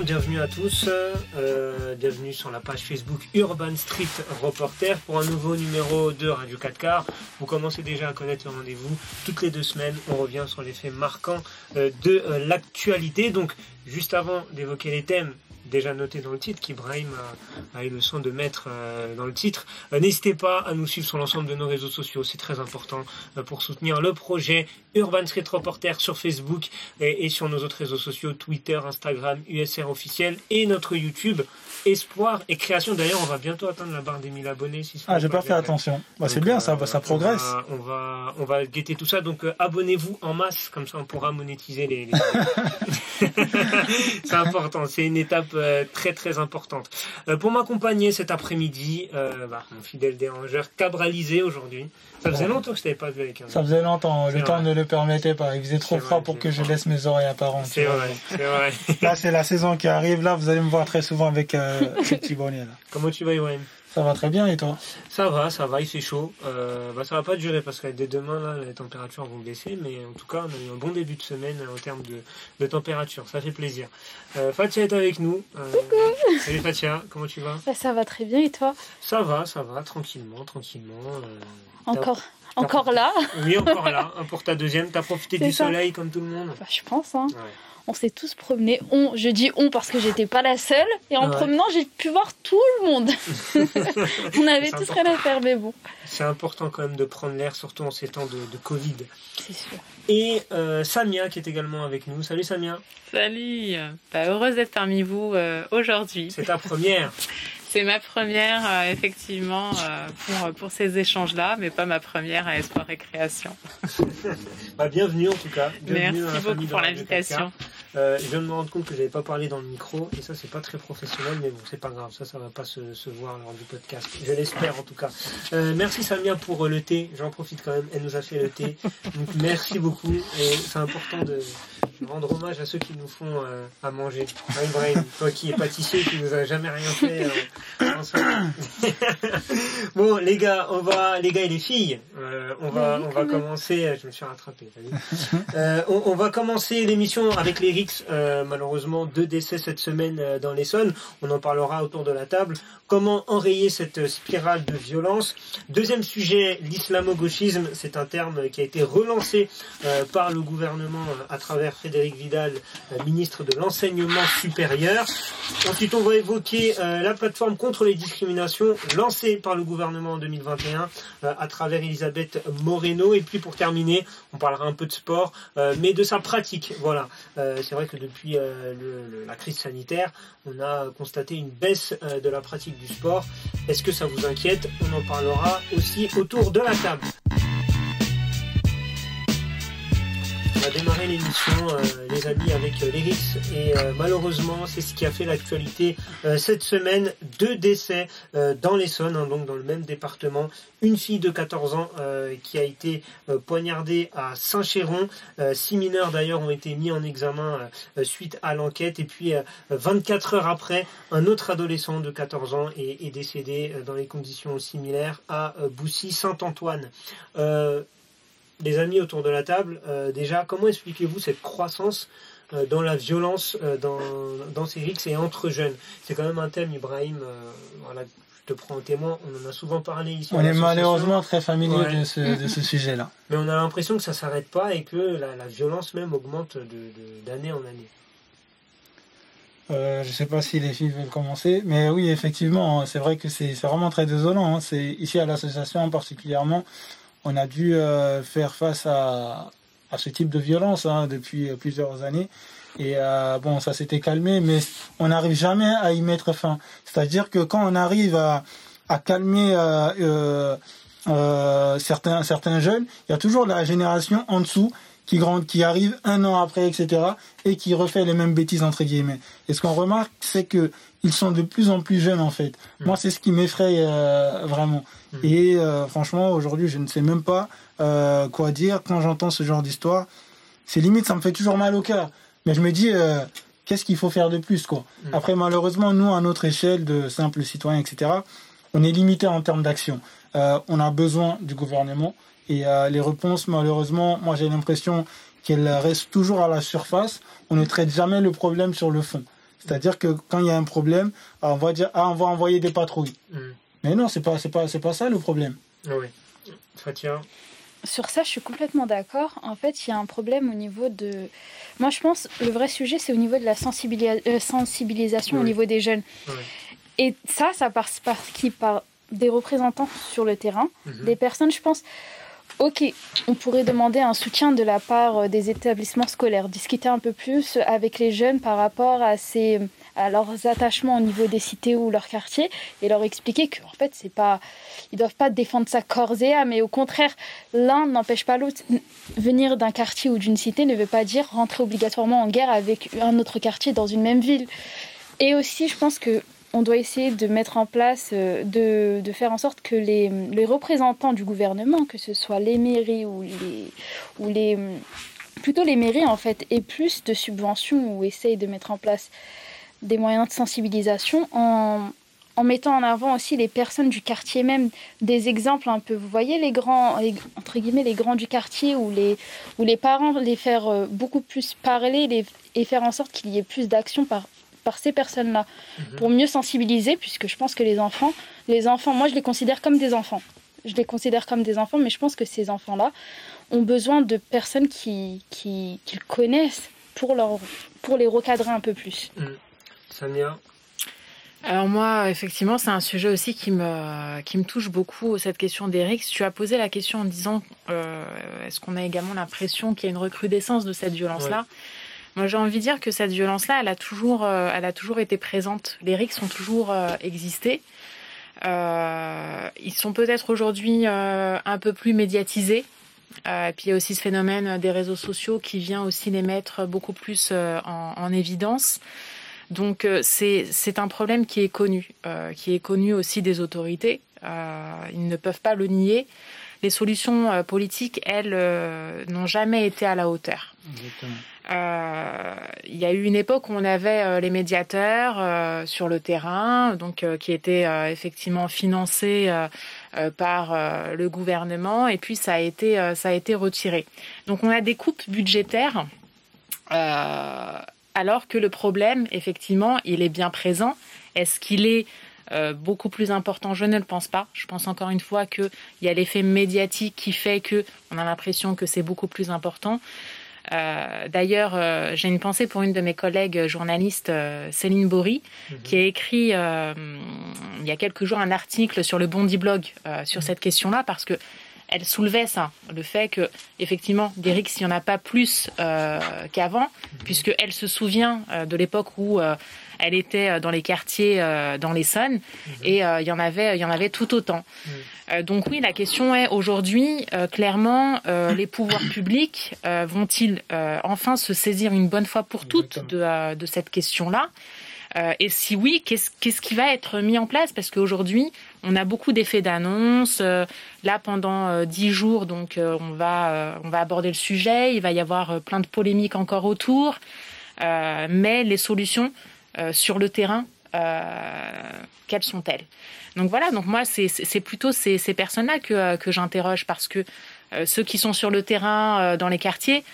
Bienvenue à tous, euh, bienvenue sur la page Facebook Urban Street Reporter pour un nouveau numéro de Radio 4 Car. Vous commencez déjà à connaître le rendez-vous. Toutes les deux semaines, on revient sur les faits marquants euh, de euh, l'actualité. Donc, juste avant d'évoquer les thèmes déjà noté dans le titre, qu'Ibrahim a, a, eu le soin de mettre euh, dans le titre. Euh, N'hésitez pas à nous suivre sur l'ensemble de nos réseaux sociaux, c'est très important euh, pour soutenir le projet Urban Street Reporter sur Facebook et, et, sur nos autres réseaux sociaux, Twitter, Instagram, USR officiel et notre YouTube. Espoir et création. D'ailleurs, on va bientôt atteindre la barre des 1000 abonnés. Si ah, j'ai pas fait attention. Bah, c'est bien, ça, ça progresse. On va, on va, on va guetter tout ça. Donc, abonnez-vous en masse, comme ça, on pourra monétiser les. les... c'est important. C'est une étape euh, très très importante. Euh, pour m'accompagner cet après-midi, euh, bah, mon fidèle dérangeur cabralisé aujourd'hui. Ça faisait longtemps que je t'avais pas vu avec un. Ça faisait longtemps. Le temps ne le permettait pas. Il faisait trop froid pour que je laisse mes oreilles apparentes. C'est vrai, c'est vrai. Là, c'est la saison qui arrive. Là, vous allez me voir très souvent avec euh, ce petit bonnet là. Comment tu vas, Ibrahim? Ça va très bien et toi? Ça va, ça va, il fait chaud. Euh, bah, ça va pas durer parce que dès demain, là, les températures vont baisser, mais en tout cas, on a eu un bon début de semaine en termes de, de température. Ça fait plaisir. Euh, Fatia est avec nous. Euh, Coucou Salut Fatia, comment tu vas? Bah, Ça va très bien et toi? Ça va, ça va, tranquillement, tranquillement. Euh, encore encore là? Oui, encore là, pour ta deuxième. T'as profité du ça. soleil comme tout le monde bah, Je pense, hein. Ouais on s'est tous promenés. On, je dis on parce que j'étais pas la seule. Et en ouais. promenant, j'ai pu voir tout le monde. on avait tous rien à faire, mais bon. C'est important quand même de prendre l'air, surtout en ces temps de, de Covid. C'est sûr. Et euh, Samia qui est également avec nous. Salut Samia. Salut. Bah, heureuse d'être parmi vous euh, aujourd'hui. C'est ta première. C'est ma première, euh, effectivement, euh, pour, pour ces échanges-là, mais pas ma première à Espoir et Création. bah, bienvenue en tout cas. Bienvenue Merci beaucoup pour l'invitation. Euh, je viens de me rendre compte que j'avais pas parlé dans le micro, et ça c'est pas très professionnel, mais bon, c'est pas grave, ça, ça va pas se, se voir lors du podcast. Je l'espère en tout cas. Euh, merci Samia pour le thé, j'en profite quand même, elle nous a fait le thé. Donc merci beaucoup, et c'est important de rendre hommage à ceux qui nous font euh, à manger. Brian, toi qui es pâtissier, qui nous a jamais rien fait. bon, les gars, on va, les gars et les filles, euh, on va, on va commencer. Je me suis rattrapé. Euh, on, on, va commencer l'émission avec les Euh, malheureusement, deux décès cette semaine dans l'Essonne. On en parlera autour de la table. Comment enrayer cette spirale de violence? Deuxième sujet, l'islamo-gauchisme. C'est un terme qui a été relancé par le gouvernement à travers Frédéric Vidal, ministre de l'enseignement supérieur. Ensuite, on va évoquer la plateforme contre les discriminations lancée par le gouvernement en 2021 euh, à travers Elisabeth Moreno. Et puis pour terminer, on parlera un peu de sport, euh, mais de sa pratique. Voilà, euh, c'est vrai que depuis le, la crise sanitaire, on a constaté une baisse de la pratique du sport. Est-ce que ça vous inquiète? On en parlera aussi autour de la table. Va démarrer l'émission, euh, les amis, avec euh. Et euh, malheureusement, c'est ce qui a fait l'actualité cette semaine. Deux décès dans l'Essonne, hein, donc dans le même département. Une fille de 14 ans qui a été poignardée à Saint-Chéron. six mineurs d'ailleurs ont été mis en examen suite à l'enquête. Et puis 24 heures après, un autre adolescent de 14 ans est, est décédé dans les conditions similaires à Boussy-Saint-Antoine les amis autour de la table, euh, déjà, comment expliquez-vous cette croissance euh, dans la violence euh, dans, dans ces rixes et entre jeunes? C'est quand même un thème, Ibrahim, voilà, je te prends en témoin, on en a souvent parlé ici. On est malheureusement très familier ouais. de ce, de ce sujet-là. Mais on a l'impression que ça s'arrête pas et que la, la, violence même augmente d'année de, de, en année. Euh, je ne sais pas si les filles veulent commencer, mais oui, effectivement, c'est vrai que c'est vraiment très désolant. Hein. C'est ici à l'association particulièrement, on a dû euh, faire face à, à, ce type de violence hein, depuis plusieurs années. Et euh, bon, ça s'était calmé, mais on n'arrive jamais à y mettre fin. C'est-à-dire que quand on arrive à, à calmer euh, euh, certains, certains jeunes, il y a toujours la génération en dessous qui, qui arrive un an après, etc., et qui refait les mêmes bêtises, entre guillemets. Et ce qu'on remarque, c'est que ils sont de plus en plus jeunes, en fait. Mmh. Moi, c'est ce qui m'effraie euh, vraiment. Mmh. Et euh, franchement, aujourd'hui, je ne sais même pas euh, quoi dire quand j'entends ce genre d'histoire. C'est limite, ça me fait toujours mal au cœur. Mais je me dis, euh, qu'est-ce qu'il faut faire de plus, quoi mmh. Après, malheureusement, nous, à notre échelle de simples citoyens, etc., on est limité en termes d'action. Euh, on a besoin du gouvernement. Et euh, les réponses, malheureusement, moi j'ai l'impression qu'elles restent toujours à la surface. On ne traite jamais le problème sur le fond. C'est-à-dire que quand il y a un problème, on va dire ah on va envoyer des patrouilles. Mm. Mais non, c'est pas c'est pas c'est pas ça le problème. Oui. Fatia. Sur ça, je suis complètement d'accord. En fait, il y a un problème au niveau de. Moi, je pense le vrai sujet, c'est au niveau de la euh, sensibilisation au niveau des jeunes. Et ça, ça passe par qui Par des représentants sur le terrain, mhm. des personnes, je pense. Ok, on pourrait demander un soutien de la part euh, des établissements scolaires, discuter un peu plus avec les jeunes par rapport à ces à leurs attachements au niveau des cités ou leurs quartiers et leur expliquer qu'en fait c'est pas ils doivent pas défendre sa corps et âme mais au contraire l'un n'empêche pas l'autre. Venir d'un quartier ou d'une cité ne veut pas dire rentrer obligatoirement en guerre avec un autre quartier dans une même ville. Et aussi je pense que on doit essayer de mettre en place, euh, de, faire en sorte que les, représentants du gouvernement, que ce soit les mairies ou les, plutôt les mairies en fait, aient plus de subventions ou essayent de mettre en place des moyens de sensibilisation en, mettant en avant aussi les personnes du quartier même, des exemples un peu. Vous voyez les grands, entre guillemets, les grands du quartier ou les, parents, les faire euh, beaucoup plus parler et faire en sorte qu'il y ait plus d'action par, par ces personnes-là mhm. pour mieux sensibiliser, puisque je pense que les enfants, les enfants, moi je les considère comme des enfants. Je les considère comme des enfants, mais je pense que ces enfants-là ont besoin de personnes qui, qui, connaissent pour, leur, pour les recadrer un peu plus. Mhm. Samia alors moi, effectivement, c'est un sujet aussi qui me, qui me touche beaucoup, cette question d'Eric. Tu as posé la question en disant, euh, est-ce qu'on a également l'impression qu'il y a une recrudescence de cette violence-là? Moi, j'ai envie de dire que cette violence-là, elle a toujours, euh, elle a toujours été présente. Les RICS ont toujours euh, existé. ils sont peut-être aujourd'hui un peu plus médiatisés. et puis il y a aussi ce phénomène des réseaux sociaux qui vient aussi les mettre beaucoup plus en, en évidence. Donc euh, c'est un problème qui est connu, euh, qui est connu aussi des autorités. Euh, ils ne peuvent pas le nier. Les solutions politiques, elles, n'ont jamais été à la hauteur. Il y a eu une époque où on avait les médiateurs sur le terrain, donc qui étaient effectivement financés par le gouvernement, et puis ça a été ça a été retiré. Donc on a des coupes budgétaires alors que le problème, effectivement, il est bien présent. Est-ce qu'il est euh, beaucoup plus important? Je ne le pense pas. Je pense encore une fois qu'il y a l'effet médiatique qui fait que on a l'impression que c'est beaucoup plus important. Euh, d'ailleurs, euh, j'ai une pensée pour une de mes collègues journalistes, Céline Bory, mhm. qui a écrit il y a quelques jours un article sur le Bondi Blog sur mhm. cette question-là, parce que elle soulevait ça, le fait que effectivement Derrick s'il n'y en a pas plus euh, qu'avant, puisque elle se souvient euh, de l'époque où euh, elle était dans les quartiers dans l'Essonne et il y en avait il y en avait tout autant. donc oui, la question est aujourd'hui clairement les pouvoirs publics vont-ils enfin se saisir une bonne fois pour toutes de, de cette question-là? Euh, et si oui, qu'est-ce, qui va être mis en place? Parce qu'aujourd'hui, on a beaucoup d'effets d'annonce. Euh, là, pendant euh, dix jours, donc on va on va aborder le sujet. Il va y avoir plein de polémiques encore autour. mais les solutions sur le terrain, quelles sont-elles? Donc voilà. Donc moi, c'est, plutôt ces, ces personnes-là que que j'interroge parce que ceux qui sont sur le terrain dans les quartiers,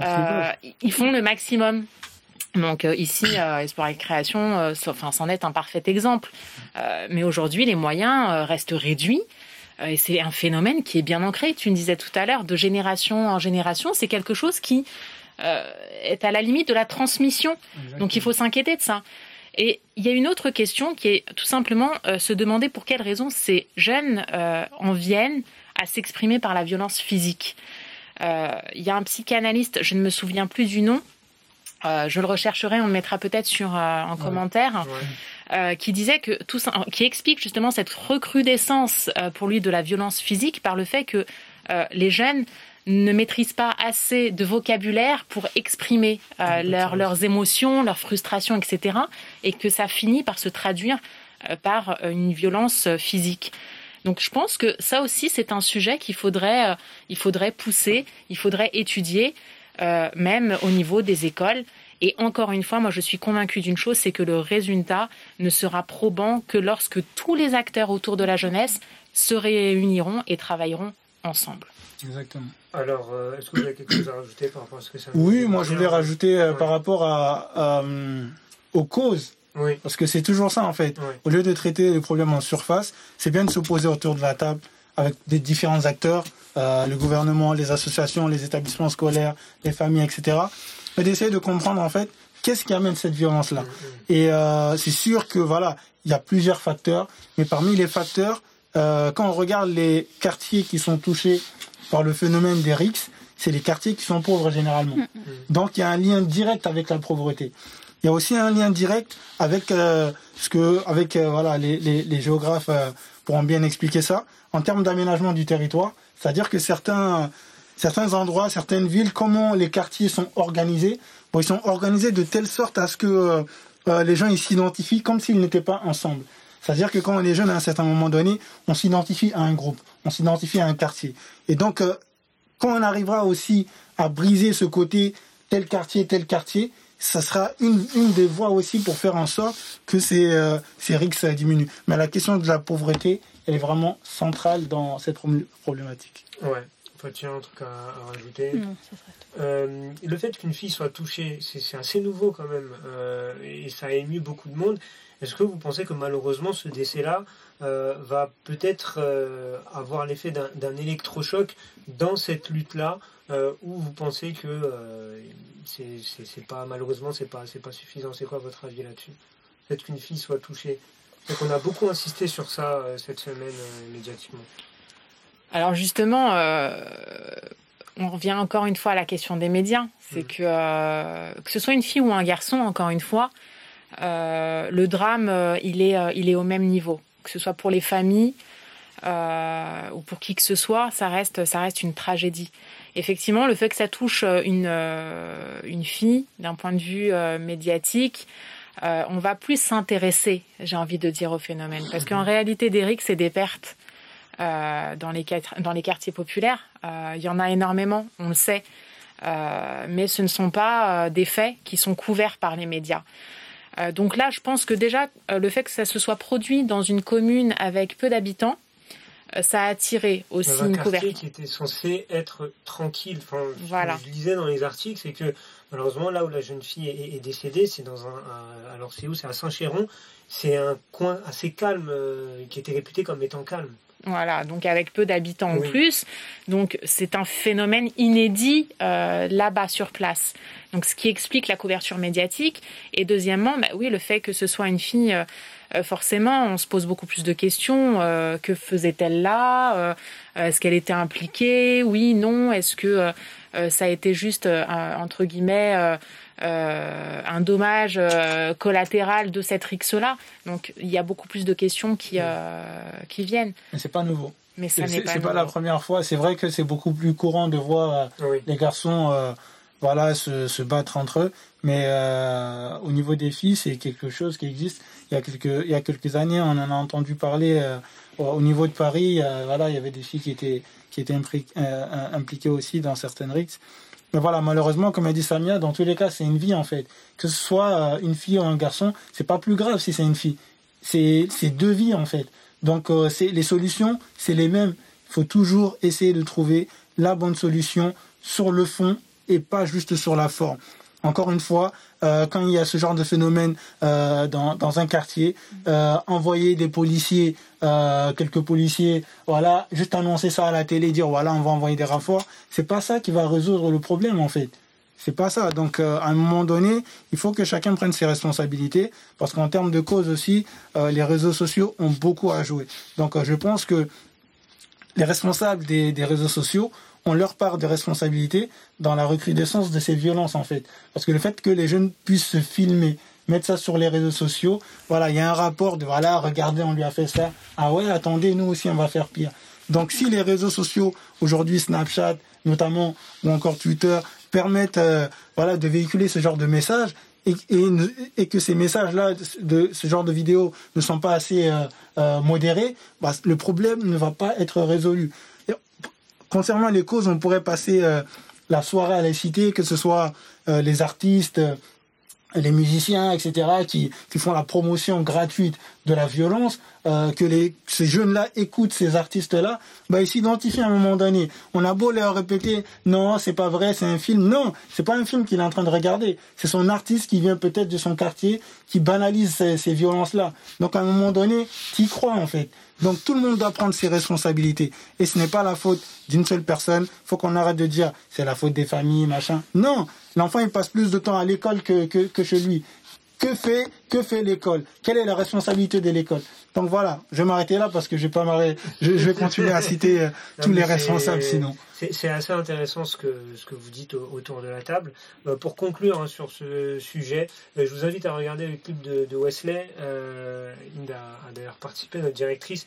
ils font le maximum donc euh, ici, euh, Espoir et Création, euh, enfin, c'en est un parfait exemple. mais aujourd'hui, les moyens restent réduits. et c'est un phénomène qui est bien ancré. Tu me disais tout à l'heure, de génération en génération, c'est quelque chose qui est à la limite de la transmission. Donc il faut s'inquiéter de ça. Et il y a une autre question qui est tout simplement se demander pour quelles raisons ces jeunes en viennent à s'exprimer par la violence physique. Il y a un psychanalyste, je ne me souviens plus du nom, euh, je le rechercherai, on le mettra peut-être sur euh, en commentaire, euh, qui disait que tout ça, qui explique justement cette recrudescence pour lui de la violence physique par le fait que les jeunes ne maîtrisent pas assez de vocabulaire pour exprimer leurs émotions, leurs frustrations, etc. Et que ça finit par se traduire par une violence physique. Donc je pense que ça aussi c'est un sujet qu'il faudrait, il faudrait pousser, il faudrait étudier euh, même au niveau des écoles. Et encore une fois, moi je suis convaincue d'une chose, c'est que le résultat ne sera probant que lorsque tous les acteurs autour de la jeunesse se réuniront et travailleront ensemble. Exactement. Alors, euh, est-ce que vous avez quelque chose à rajouter par rapport à ce que ça Oui, moi je voulais rajouter euh, par rapport à, aux causes. Parce que c'est toujours ça en fait. Au lieu de traiter les problèmes en surface, c'est bien de se poser autour de la table avec des différents acteurs, euh, le gouvernement, les associations, les établissements scolaires, les familles, etc. Et d'essayer de comprendre en fait qu'est-ce qui amène cette violence-là. Mm, mm. Et euh, c'est sûr que voilà, il y a plusieurs facteurs, mais parmi les facteurs, euh, quand on regarde les quartiers qui sont touchés par le phénomène des RICS, c'est les quartiers qui sont pauvres généralement. Donc il y a un lien direct avec la pauvreté. Il y a aussi un lien direct avec euh, ce que, avec euh, voilà, les, les, les géographes euh, pourront bien expliquer ça en termes d'aménagement du territoire. C'est-à-dire que certains, certains endroits, certaines villes, comment les quartiers sont organisés, bon, ils sont organisés de telle sorte à ce que les gens ils s'identifient comme s'ils n'étaient pas ensemble. C'est-à-dire que quand on est jeune, à un certain moment donné, on s'identifie à un groupe, on s'identifie à un quartier. Et donc, quand on arrivera aussi à briser ce côté tel quartier, tel quartier, ça sera une, une des voies aussi pour faire en sorte que ces, euh, ces risques diminuent. Mais la question de la pauvreté, elle est vraiment centrale dans cette problématique. Ouais. Enfin, tu as un truc à, rajouter? Non, euh, Le fait qu'une fille soit touchée, c'est assez nouveau quand même, euh, et ça a ému beaucoup de monde. Est-ce que vous pensez que malheureusement ce décès-là euh, va peut-être euh, avoir l'effet d'un électrochoc dans cette lutte-là, euh, ou vous pensez que c'est pas malheureusement c'est pas c'est pas suffisant C'est quoi votre avis là-dessus? Fait qu'une fille soit touchée. On a beaucoup insisté sur ça cette semaine médiatiquement. Alors justement, on revient encore une fois à la question des médias. C'est mmh. que que ce soit une fille ou un garçon, encore une fois, le drame, il est il est au même niveau que ce soit pour les familles euh, ou pour qui que ce soit, ça reste, ça reste une tragédie. Effectivement, le fait que ça touche une, euh, une fille d'un point de vue euh, médiatique, on va plus s'intéresser, j'ai envie de dire, au phénomène. Parce qu'en réalité, Derrick, c'est des pertes dans, les, dans les quartiers populaires. Il y en a énormément, on le sait. mais ce ne sont pas des faits qui sont couverts par les médias. Euh, donc là, je pense que déjà, euh, le fait que ça se soit produit dans une commune avec peu d'habitants, euh, ça a attiré aussi une couverture. qui était censé être tranquille. Enfin, voilà. je lisais dans les articles, c'est que malheureusement, là où la jeune fille est, décédée, c'est dans un, alors c'est où? C'est à Saint-Chéron. C'est un coin assez calme, qui était réputé comme étant calme. Voilà, donc avec peu d'habitants en plus. Donc c'est un phénomène inédit euh, là-bas sur place. Donc ce qui explique la couverture médiatique. Et deuxièmement, bah oui, le fait que ce soit une fille, euh, euh, forcément, on se pose beaucoup plus de questions. que faisait-elle là Est-ce qu'elle était impliquée? Oui, non. Est-ce que ça a été juste entre guillemets euh, un dommage euh, collatéral de cette rixe-là. Donc il y a beaucoup plus de questions qui, euh, qui viennent. Mais c'est pas nouveau. Mais ça n'est pas, c'est pas la première fois. C'est vrai que c'est beaucoup plus courant de voir les garçons voilà, se, se, battre entre eux. Mais au niveau des filles, c'est quelque chose qui existe. Il y a quelques, il y a quelques années, on en a entendu parler au niveau de Paris. voilà, il y avait des filles qui étaient, qui étaient impliquées aussi dans certaines rixes. Mais voilà, malheureusement, comme a dit Samia, dans tous les cas, c'est une vie en fait. Que ce soit euh, une fille ou un garçon, c'est pas plus grave si c'est une fille. C'est deux vies en fait. Donc euh, les solutions, c'est les mêmes. Il faut toujours essayer de trouver la bonne solution sur le fond et pas juste sur la forme. Encore une fois, euh, quand il y a ce genre de phénomène euh, dans, dans, un quartier, euh, envoyer des policiers, euh, quelques policiers, voilà, juste annoncer ça à la télé, dire voilà, on va envoyer des renforts, c'est pas ça qui va résoudre le problème en fait. C'est pas ça. Donc, euh, à un moment donné, il faut que chacun prenne ses responsabilités, parce qu'en termes de cause aussi, euh, les réseaux sociaux ont beaucoup à jouer. Donc, je pense que les responsables des, des réseaux sociaux on leur part de responsabilité dans la recrudescence de ces violences en fait. Parce que le fait que les jeunes puissent se filmer, mettre ça sur les réseaux sociaux, voilà, il y a un rapport de voilà, regardez, on lui a fait ça. Ah ouais, attendez, nous aussi on va faire pire. Donc si les réseaux sociaux aujourd'hui Snapchat notamment ou encore Twitter permettent euh, voilà de véhiculer ce genre de messages et, et, que ces messages-là, de ce genre de vidéos, ne sont pas assez euh, euh, modérés, bah, le problème ne va pas être résolu. Concernant les causes, on pourrait passer euh, la soirée à les citer, que ce soit euh, les artistes, euh, les musiciens, etc., qui, qui font la promotion gratuite de la violence, euh, que les, ces jeunes-là écoutent ces artistes-là, bah, ils s'identifient à un moment donné. On a beau leur répéter, non, c'est pas vrai, c'est un film. Non, c'est pas un film qu'il est en train de regarder. C'est son artiste qui vient peut-être de son quartier, qui banalise ces, ces violences-là. Donc à un moment donné, tu y crois en fait. Donc tout le monde doit prendre ses responsabilités. Et ce n'est pas la faute d'une seule personne. faut qu'on arrête de dire c'est la faute des familles, machin. Non, l'enfant il passe plus de temps à l'école que, que, que chez lui. Que fait, que fait l'école? Quelle est la responsabilité de l'école? Donc voilà, je vais m'arrêter là parce que je vais pas je, je vais continuer à citer euh, tous les responsables sinon. C'est assez intéressant ce que, ce que vous dites autour de la table. Euh, pour conclure hein, sur ce sujet, euh, je vous invite à regarder le clip de, de Wesley. Euh, a, d'ailleurs participé, notre directrice,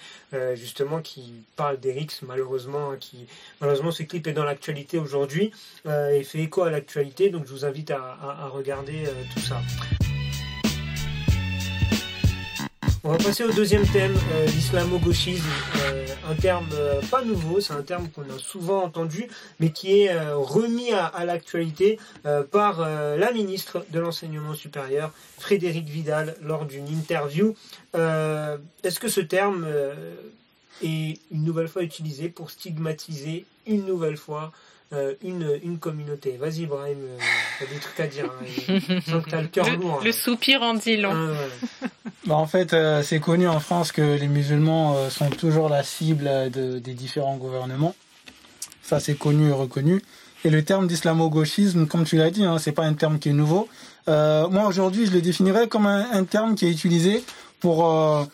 justement, qui parle d'Erix, malheureusement, hein, qui malheureusement ce clip est dans l'actualité aujourd'hui et fait écho à l'actualité. Donc je vous invite à, à regarder tout ça. On va passer au deuxième thème, euh, l'islamo-gauchisme. Euh, un terme euh, pas nouveau, c'est un terme qu'on a souvent entendu, mais qui est remis à, à l'actualité par la ministre de l'Enseignement supérieur, Frédéric Vidal, lors d'une interview. Est-ce que ce terme est une nouvelle fois utilisé pour stigmatiser une nouvelle fois euh, une, une communauté. Vas-y, Brahim, euh, t'as des trucs à dire. Hein, que t'as le cœur lourd. Le hein. soupir en dit long. Ah, bah, en fait, euh, c'est connu en France que les musulmans sont toujours la cible de, des différents gouvernements. Ça, c'est connu et reconnu. Et le terme d'islamo-gauchisme, comme tu l'as dit, hein, c'est pas un terme qui est nouveau. moi, aujourd'hui, je le définirais comme un, un, terme qui est utilisé pour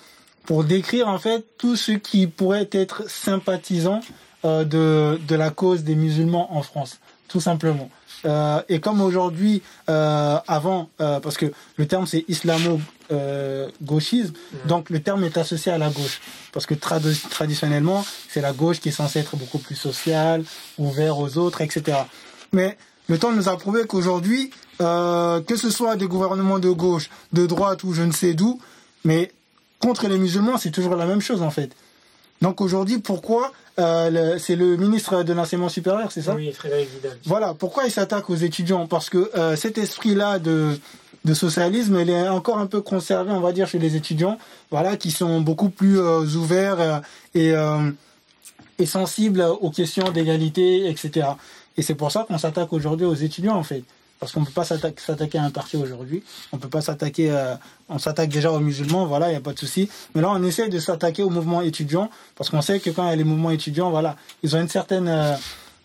pour décrire en fait tout ce qui pourrait être sympathisant euh, de, de la cause des musulmans en France, tout simplement. Euh, et comme aujourd'hui, euh, avant, parce que le terme c'est islamo-gauchisme, donc le terme est associé à la gauche, parce que traditionnellement, c'est la gauche qui est censée être beaucoup plus sociale, ouverte aux autres, etc. Mais le temps nous a prouvé qu'aujourd'hui, que ce soit des gouvernements de gauche, de droite ou je ne sais d'où, mais contre les musulmans, c'est toujours la même chose en fait. Donc aujourd'hui, pourquoi euh, c'est le ministre de l'enseignement supérieur, c'est ça? Oui, Frédéric Vidal. Voilà, pourquoi il s'attaque aux étudiants? Parce que euh, cet esprit-là de, de socialisme, il est encore un peu conservé, on va dire, chez les étudiants, voilà, qui sont beaucoup plus euh, ouverts et, et sensibles aux questions d'égalité, etc. Et c'est pour ça qu'on s'attaque aujourd'hui aux étudiants, en fait parce qu'on ne peut pas s'attaquer à un parti aujourd'hui. On peut pas s'attaquer, euh, on s'attaque déjà aux musulmans, voilà, il n'y a pas de souci. Mais là, on essaie de s'attaquer aux mouvements étudiants, parce qu'on sait que quand il y a les mouvements étudiants, voilà, ils ont une certaine, euh,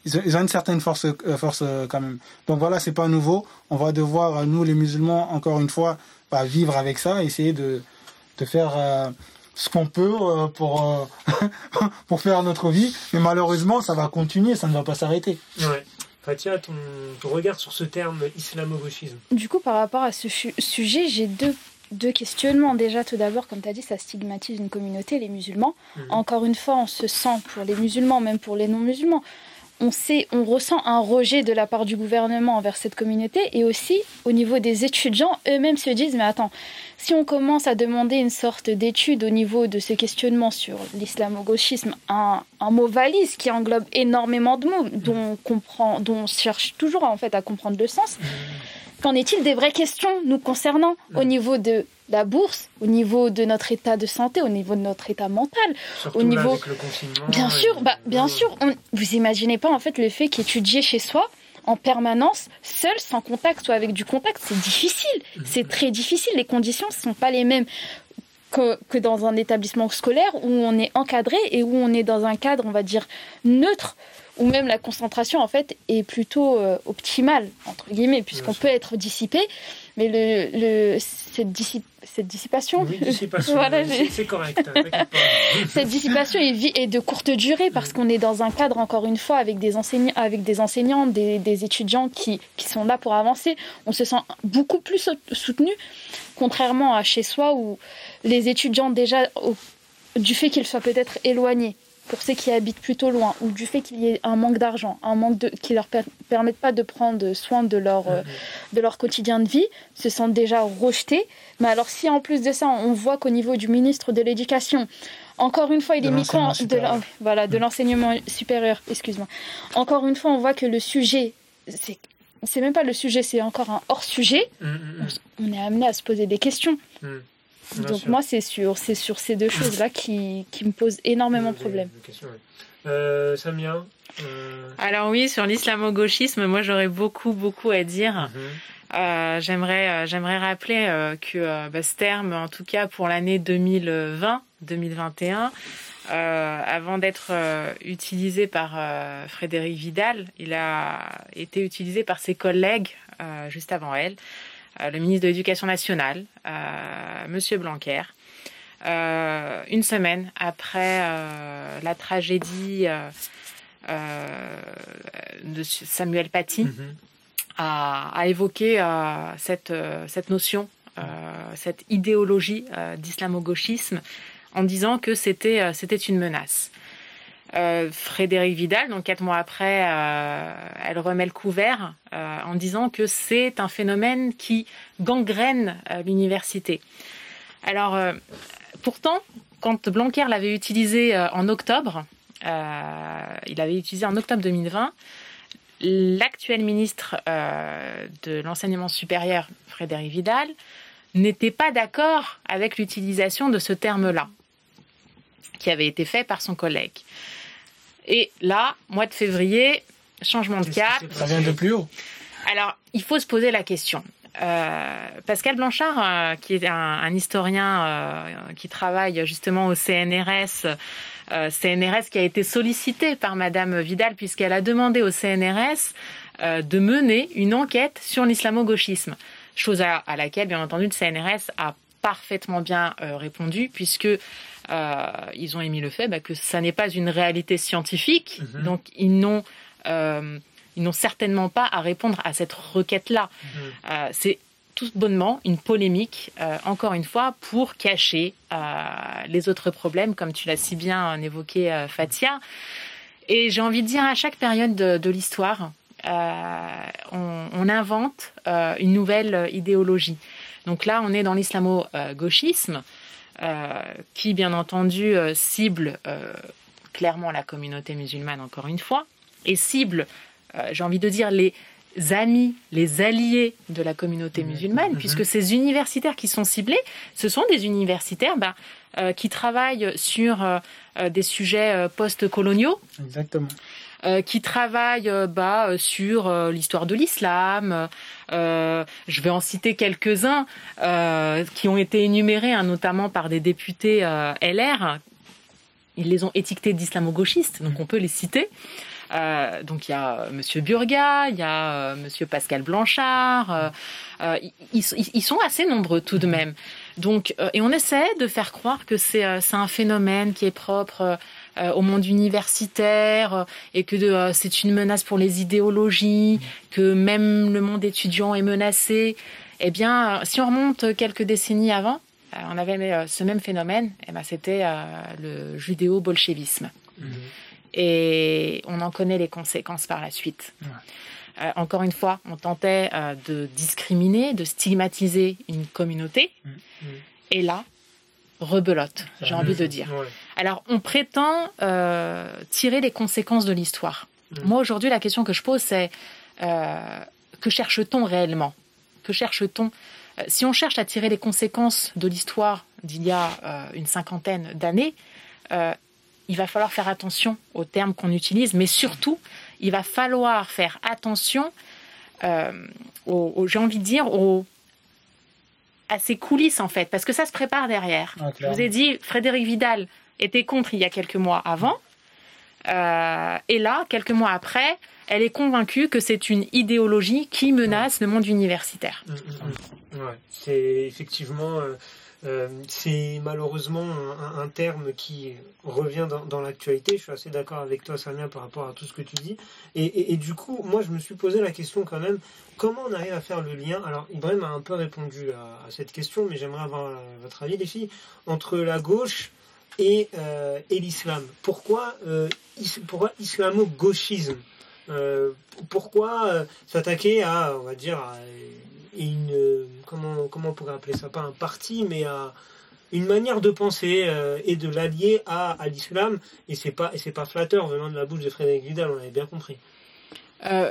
ils, ont, une certaine force, euh, force quand même. Donc voilà, c'est pas nouveau. On va devoir, nous les musulmans, encore une fois, bah, vivre avec ça, essayer de, de faire ce qu'on peut pour pour faire notre vie. Mais malheureusement, ça va continuer, ça ne va pas s'arrêter. Ouais. Fatia, ton, ton regard sur ce terme islamo-gauchisme Du coup, par rapport à ce sujet, j'ai deux, deux questionnements. Déjà, tout d'abord, comme tu as dit, ça stigmatise une communauté, les musulmans. Mhm. Encore une fois, on se sent pour les musulmans, même pour les non-musulmans. On, sait, on ressent un rejet de la part du gouvernement envers cette communauté et aussi au niveau des étudiants, eux-mêmes se disent mais attends, si on commence à demander une sorte d'étude au niveau de ces questionnements sur l'islamo-gauchisme, un, mot valise qui englobe énormément de mots, dont on, comprend, dont on cherche toujours en fait à comprendre le sens, qu'en est-il des vraies questions nous concernant au niveau de la bourse, au niveau de notre état de santé, au niveau de notre état mental, au niveau bien sûr, bah, bien sûr, vous imaginez pas en fait le fait qu'étudier chez soi, en permanence, seul, sans contact ou avec du contact, c'est difficile. C'est très difficile. Les conditions ne sont pas les mêmes que, que, dans un établissement scolaire où on est encadré et où on est dans un cadre, on va dire, neutre, où même la concentration, en fait, est plutôt euh, optimale, entre guillemets, puisqu'on peut être dissipé. Mais le, le cette, cette dissipation, c'est correct. cette dissipation est, est, de courte durée parce qu'on est dans un cadre, encore une fois, avec des enseignants, avec des, enseignants des, des, étudiants qui, qui sont là pour avancer. On se sent beaucoup plus soutenu, contrairement à chez soi où les étudiants, déjà, du fait qu'ils soient peut-être éloignés, pour ceux qui habitent plutôt loin ou du fait qu'il y ait un manque d'argent, un manque de, qui leur permettent pas de prendre soin de leur, euh, de leur quotidien de vie, se sentent déjà rejetés. Mais alors si en plus de ça, on voit qu'au niveau du ministre de l'Éducation, encore une fois, il est mis de, voilà, de l'enseignement supérieur, excuse-moi. Encore une fois, on voit que le sujet, c'est c'est même pas le sujet, c'est encore un hors sujet. Mm, mm, mm. On est amené à se poser des questions. Donc moi, c'est sur, c'est sur ces deux choses-là qui, qui, me posent énormément de problèmes. Euh, Samia Alors oui, sur l'islamo-gauchisme, moi j'aurais beaucoup, beaucoup à dire. Mhm. Euh, j'aimerais, euh, j'aimerais rappeler euh, que bah, ce terme, en tout cas pour l'année 2020-2021, avant d'être utilisé par Frédéric Vidal, il a été utilisé par ses collègues juste avant elle, le ministre de l'Éducation nationale, Monsieur Blanquer. une semaine après la tragédie de Samuel Paty, à, évoquer euh, cette, euh, cette notion, euh, cette idéologie d'islamo-gauchisme en disant que c'était c'était une menace. Frédéric Vidal, donc quatre mois après, elle remet le couvert en disant que c'est un phénomène qui gangrène l'université. Alors, pourtant, quand Blanquer l'avait utilisé en octobre, il l'avait utilisé en octobre 2020, l'actuel ministre euh, de l'enseignement supérieur, Frédéric Vidal, n'était pas d'accord avec l'utilisation de ce terme-là, qui avait été fait par son collègue. Et là, mois de février, changement de cap. Ça vient de plus haut. Alors, il faut se poser la question. Euh, Pascal Blanchard, euh, qui est un, historien qui travaille justement au CNRS, euh, CNRS qui a été sollicité par Madame Vidal puisqu'elle a demandé au CNRS euh, de mener une enquête sur l'islamo-gauchisme. Chose à, laquelle, bien entendu, le CNRS a parfaitement bien euh, répondu puisque ils ont émis le fait bah, que ça n'est pas une réalité scientifique, mhm. donc ils n'ont ils n'ont certainement pas à répondre à cette requête-là. Mhm. c'est tout bonnement une polémique, euh, encore une fois, pour cacher euh, les autres problèmes, comme tu l'as si bien évoqué, euh, Fatia. Et j'ai envie de dire, à chaque période de, l'histoire, on, invente une nouvelle idéologie. Donc là, on est dans l'islamo-gauchisme, qui, bien entendu, cible clairement la communauté musulmane, encore une fois, et cible, j'ai envie de dire, les amis, les alliés de la communauté musulmane, puisque ces universitaires qui sont ciblés, ce sont des universitaires bah, euh, qui travaillent sur euh, euh, des sujets post-coloniaux. Exactement. Qui travaillent bah, sur l'histoire de l'islam. je vais en citer quelques-uns qui ont été énumérés, hein, notamment par des députés LR. Ils les ont étiquetés d'islamo-gauchistes, donc on peut les citer. Euh, donc il y a euh, Monsieur Burga, il y a euh, Monsieur Pascal Blanchard. Ils, sont assez nombreux tout de même. Donc et on essaie de faire croire que c'est un phénomène qui est propre au monde universitaire et que c'est une menace pour les idéologies, que même le monde étudiant est menacé. Eh bien, si on remonte quelques décennies avant, on avait ce même phénomène. Eh ben, c'était le judéo-bolchevisme. Mhm et on en connaît les conséquences par la suite. Euh, encore une fois, on tentait euh, de discriminer, de stigmatiser une communauté, mm, mm. et là, rebelote, j'ai envie de dire. Alors, on prétend euh, tirer les conséquences de l'histoire. Mm. Moi, aujourd'hui, la question que je pose, c'est que cherche-t-on réellement? Que cherche-t-on? Si on cherche à tirer les conséquences de l'histoire d'il y a une cinquantaine d'années, il va falloir faire attention aux termes qu'on utilise, mais surtout, il va falloir faire attention, euh, j'ai envie de dire, à ces coulisses en fait, parce que ça se prépare derrière. Ah, Je vous ai dit, Frédéric Vidal était contre il y a quelques mois avant, euh, et là, quelques mois après, elle est convaincue que c'est une idéologie qui menace le monde universitaire. Mm, mm, mm. c'est effectivement. Euh, euh, c'est malheureusement un, terme qui revient dans, l'actualité. Je suis assez d'accord avec toi, Samia, par rapport à tout ce que tu dis. Et, du coup, moi, je me suis posé la question quand même, comment on arrive à faire le lien? Alors, Ibrahim a un peu répondu à, cette question, mais j'aimerais avoir votre avis, les filles, entre la gauche et, euh, l'islam. Pourquoi, euh, pourquoi islamo-gauchisme? Pourquoi s'attaquer à, on va dire, à une comment comment on pourrait appeler ça pas un parti mais à une manière de penser euh, et de l'allier à, à l'islam et c'est pas et c'est pas flatteur venant de la bouche de Frédéric Vidal on avait bien compris. Euh,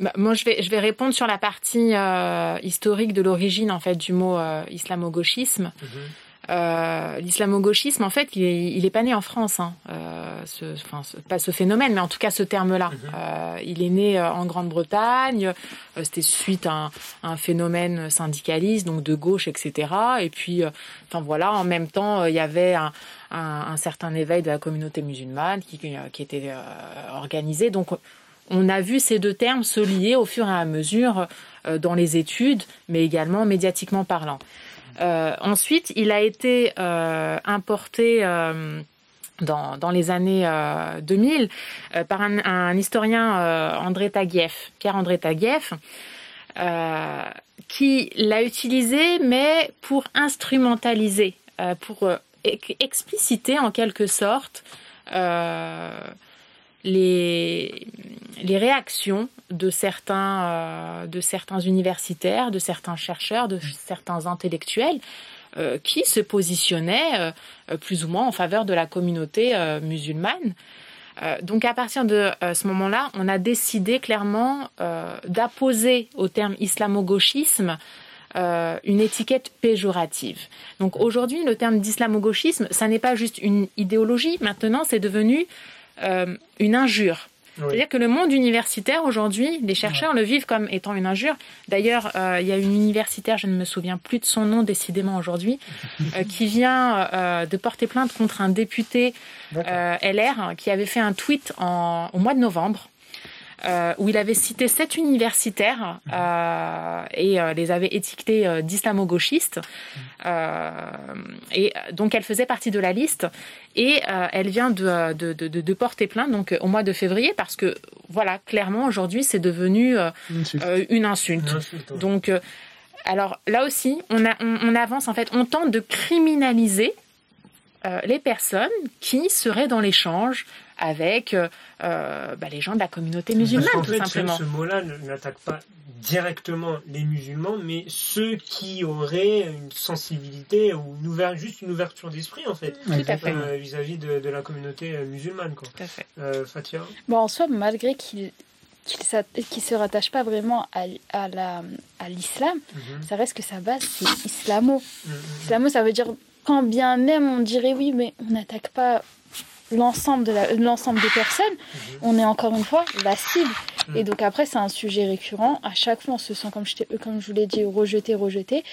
bah, moi, je vais, je vais répondre sur la partie euh, historique de l'origine en fait du mot islamo-gauchisme. Mhm. Euh, l'islamo-gauchisme, en fait, il est, il est pas né en France, hein, euh, ce, enfin, pas ce phénomène, mais en tout cas ce terme-là. Mhm. Euh, il est né euh, en Grande-Bretagne, euh, c'était suite à un, un, phénomène syndicaliste, donc de gauche, etc. Et puis, enfin voilà, en même temps, il y avait un, un, un, certain éveil de la communauté musulmane qui, qui était organisé. Donc, on a vu ces deux termes se lier au fur et à mesure dans les études, mais également médiatiquement parlant. Euh, ensuite, il a été euh, importé euh, dans, les années 2000 par un, un historien André Taguieff, Pierre-André Taguieff, qui l'a utilisé, mais pour instrumentaliser, pour expliciter en quelque sorte les, les réactions de certains, euh, de certains universitaires, de certains chercheurs, de certains intellectuels euh, qui se positionnaient euh, plus ou moins en faveur de la communauté musulmane. donc à partir de ce moment-là, on a décidé clairement d'apposer au terme islamo-gauchisme une étiquette péjorative. Donc aujourd'hui, le terme d'islamo-gauchisme, ça n'est pas juste une idéologie, maintenant c'est devenu euh, une injure. C'est-à-dire que le monde universitaire aujourd'hui, les chercheurs le vivent comme étant une injure. D'ailleurs, euh, il y a une universitaire, je ne me souviens plus de son nom décidément aujourd'hui, euh, qui vient euh, de porter plainte contre un député euh, LR qui avait fait un tweet en, au mois de novembre euh, où il avait cité sept universitaires euh, et euh, les avait étiquetés d'islamo-gauchistes. Euh, et donc elle faisait partie de la liste. Et elle vient de, de, de, de, porter plainte donc au mois de février parce que voilà clairement aujourd'hui c'est devenu une insulte. Une insulte. Donc alors là aussi on, a, on, on avance en fait on tente de criminaliser les personnes qui seraient dans l'échange avec euh, euh, bah, les gens de la communauté musulmane, tout simplement. Ce, ce mot-là n'attaque pas directement les musulmans, mais ceux qui auraient une sensibilité ou une juste une ouverture d'esprit, en fait, vis-à-vis de, de, la communauté musulmane. Quoi. Tout à fait. Fatia bon, En soi, malgré qu'il qui ne se rattache pas vraiment à, à l'islam, mm -hmm. ça reste que sa base, c'est islamo. Mm -hmm. Islamo, ça veut dire quand bien même on dirait oui, mais on n'attaque pas l'ensemble de l'ensemble des personnes, mmh. on est encore une fois la cible. Mmh. Et donc après, c'est un sujet récurrent. À chaque fois, on se sent, comme je, comme je vous l'ai dit, rejeté, rejeté.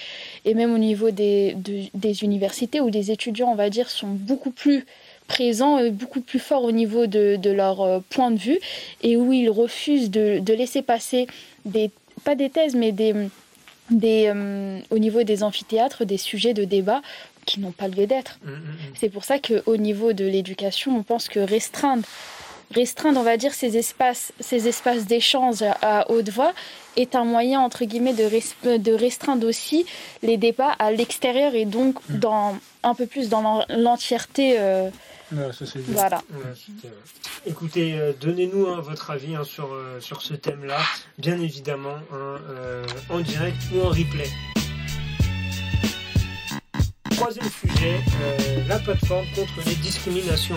Et même au niveau des, de, des universités où les étudiants, on va dire, sont beaucoup plus présents et beaucoup plus forts au niveau de, de leur euh, point de vue et où ils refusent de, de laisser passer des, pas des thèses, mais des, des, euh, au niveau des amphithéâtres, des sujets de débat qui n'ont pas lieu d'être. Mmh, mmh. C'est pour ça qu'au niveau de l'éducation, on pense que restreindre, restreindre, on va dire, ces espaces, ces espaces d'échange à haute voix est un moyen, entre guillemets, de, de restreindre aussi les débats à l'extérieur et donc mmh. dans, un peu plus dans l'entièreté. Euh, voilà. Ouais, Écoutez, euh, donnez-nous hein, votre avis hein, sur, euh, sur ce thème-là, bien évidemment, hein, euh, en direct ou en replay troisième sujet, euh, la plateforme contre les discriminations.